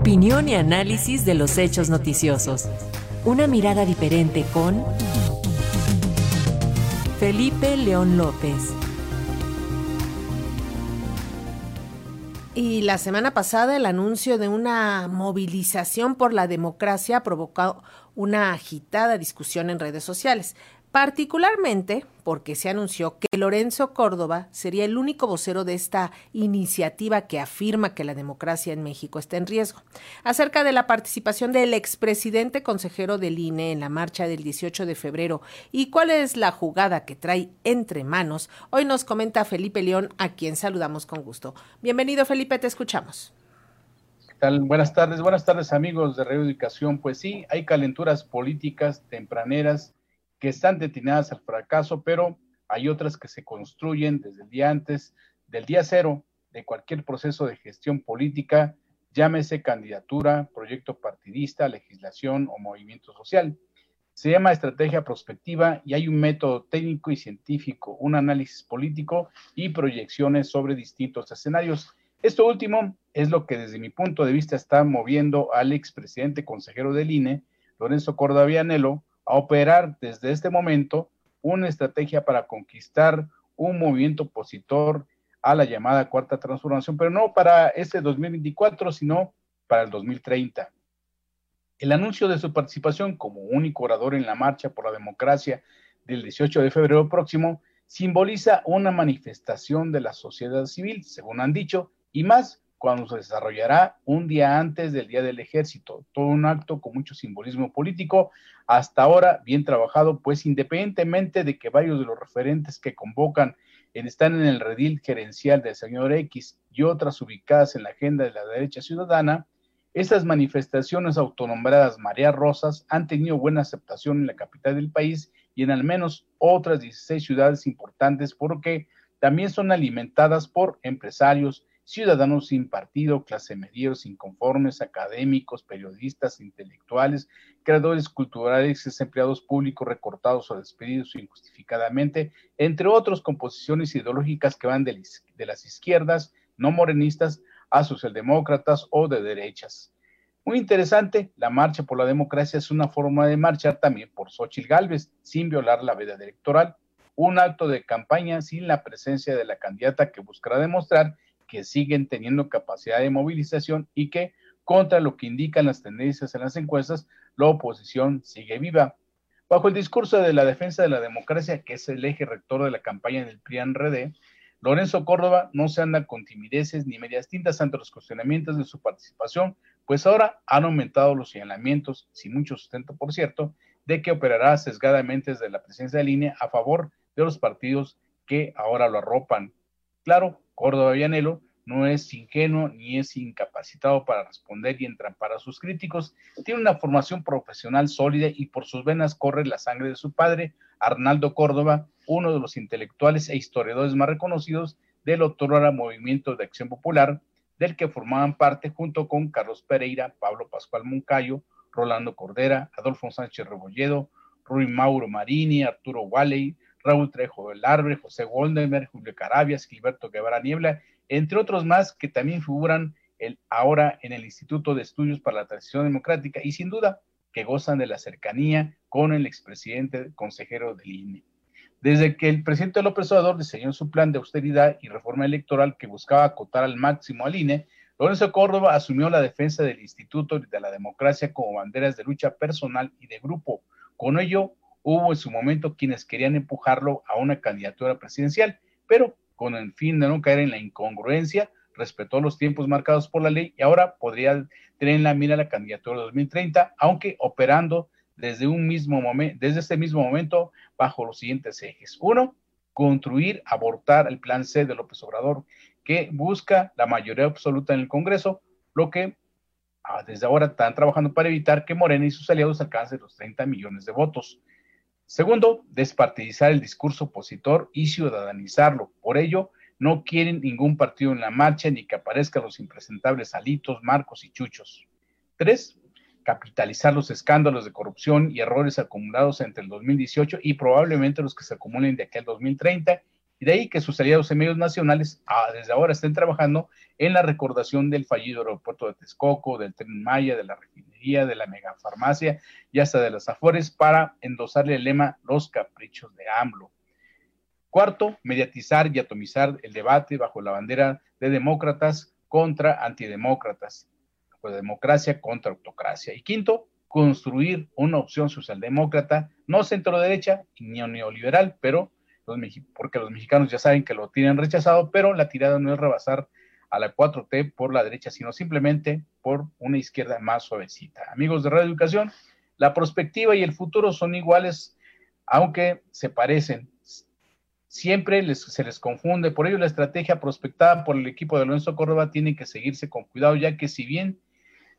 Opinión y análisis de los hechos noticiosos. Una mirada diferente con Felipe León López. Y la semana pasada el anuncio de una movilización por la democracia ha provocado una agitada discusión en redes sociales particularmente porque se anunció que Lorenzo Córdoba sería el único vocero de esta iniciativa que afirma que la democracia en México está en riesgo. Acerca de la participación del expresidente consejero del INE en la marcha del 18 de febrero y cuál es la jugada que trae entre manos, hoy nos comenta Felipe León, a quien saludamos con gusto. Bienvenido Felipe, te escuchamos. ¿Qué tal? Buenas tardes, buenas tardes amigos de Radio Educación. Pues sí, hay calenturas políticas tempraneras que están destinadas al fracaso, pero hay otras que se construyen desde el día antes, del día cero de cualquier proceso de gestión política, llámese candidatura, proyecto partidista, legislación o movimiento social. Se llama estrategia prospectiva y hay un método técnico y científico, un análisis político y proyecciones sobre distintos escenarios. Esto último es lo que desde mi punto de vista está moviendo al expresidente consejero del INE, Lorenzo Córdoba Vianelo, a operar desde este momento una estrategia para conquistar un movimiento opositor a la llamada cuarta transformación, pero no para este 2024, sino para el 2030. El anuncio de su participación como único orador en la marcha por la democracia del 18 de febrero próximo simboliza una manifestación de la sociedad civil, según han dicho, y más cuando se desarrollará un día antes del Día del Ejército. Todo un acto con mucho simbolismo político, hasta ahora bien trabajado, pues independientemente de que varios de los referentes que convocan están en el redil gerencial del señor X y otras ubicadas en la agenda de la derecha ciudadana, estas manifestaciones autonombradas María Rosas han tenido buena aceptación en la capital del país y en al menos otras 16 ciudades importantes porque también son alimentadas por empresarios, ciudadanos sin partido, clase medieros, inconformes, académicos, periodistas, intelectuales, creadores culturales, desempleados públicos recortados o despedidos injustificadamente, entre otros composiciones ideológicas que van de, de las izquierdas, no morenistas, a socialdemócratas o de derechas. Muy interesante, la marcha por la democracia es una forma de marchar también por Xochitl Gálvez, sin violar la veda electoral, un acto de campaña sin la presencia de la candidata que buscará demostrar que siguen teniendo capacidad de movilización y que, contra lo que indican las tendencias en las encuestas, la oposición sigue viva. Bajo el discurso de la defensa de la democracia, que es el eje rector de la campaña del PRIAN-RD, Lorenzo Córdoba no se anda con timideces ni medias tintas ante los cuestionamientos de su participación, pues ahora han aumentado los señalamientos, sin mucho sustento por cierto, de que operará sesgadamente desde la presencia de línea a favor de los partidos que ahora lo arropan. Claro, Córdoba Villanelo no es ingenuo ni es incapacitado para responder y entrampar a sus críticos. Tiene una formación profesional sólida y por sus venas corre la sangre de su padre, Arnaldo Córdoba, uno de los intelectuales e historiadores más reconocidos del otrora Movimiento de Acción Popular, del que formaban parte junto con Carlos Pereira, Pablo Pascual Moncayo, Rolando Cordera, Adolfo Sánchez Rebolledo, Rui Mauro Marini, Arturo Walley, Raúl Trejo del Arbre, José Goldenberg, Julio Carabias, Gilberto Guevara Niebla, entre otros más que también figuran el, ahora en el Instituto de Estudios para la Transición Democrática y sin duda que gozan de la cercanía con el expresidente consejero del INE. Desde que el presidente López Obrador diseñó su plan de austeridad y reforma electoral que buscaba acotar al máximo al INE, Lorenzo Córdoba asumió la defensa del Instituto de la Democracia como banderas de lucha personal y de grupo. Con ello, hubo en su momento quienes querían empujarlo a una candidatura presidencial, pero con el fin de no caer en la incongruencia, respetó los tiempos marcados por la ley y ahora podría tener en la mira la candidatura de 2030, aunque operando desde un mismo momento, desde este mismo momento bajo los siguientes ejes. Uno, construir, abortar el plan C de López Obrador, que busca la mayoría absoluta en el Congreso, lo que ah, desde ahora están trabajando para evitar que Morena y sus aliados alcancen los 30 millones de votos. Segundo, despartidizar el discurso opositor y ciudadanizarlo. Por ello, no quieren ningún partido en la marcha ni que aparezcan los impresentables Alitos, Marcos y Chuchos. Tres, capitalizar los escándalos de corrupción y errores acumulados entre el 2018 y probablemente los que se acumulen de aquí al 2030. Y de ahí que sus aliados en medios nacionales ah, desde ahora estén trabajando en la recordación del fallido aeropuerto de Texcoco, del tren Maya, de la refinería, de la megafarmacia y hasta de las Afores para endosarle el lema Los caprichos de AMLO. Cuarto, mediatizar y atomizar el debate bajo la bandera de demócratas contra antidemócratas, pues democracia contra autocracia. Y quinto, construir una opción socialdemócrata, no centro-derecha ni neoliberal, pero porque los mexicanos ya saben que lo tienen rechazado, pero la tirada no es rebasar a la 4T por la derecha, sino simplemente por una izquierda más suavecita. Amigos de Radio Educación, la perspectiva y el futuro son iguales, aunque se parecen. Siempre se les confunde, por ello la estrategia prospectada por el equipo de Lorenzo Córdoba tiene que seguirse con cuidado, ya que si bien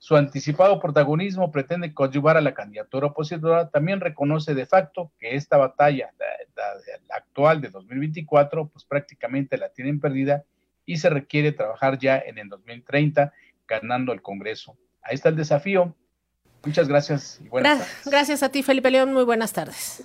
su anticipado protagonismo pretende coadyuvar a la candidatura opositora, también reconoce de facto que esta batalla, la, actual de 2024, pues prácticamente la tienen perdida y se requiere trabajar ya en el 2030 ganando el Congreso. Ahí está el desafío. Muchas gracias y buenas tardes. Gracias a ti, Felipe León. Muy buenas tardes.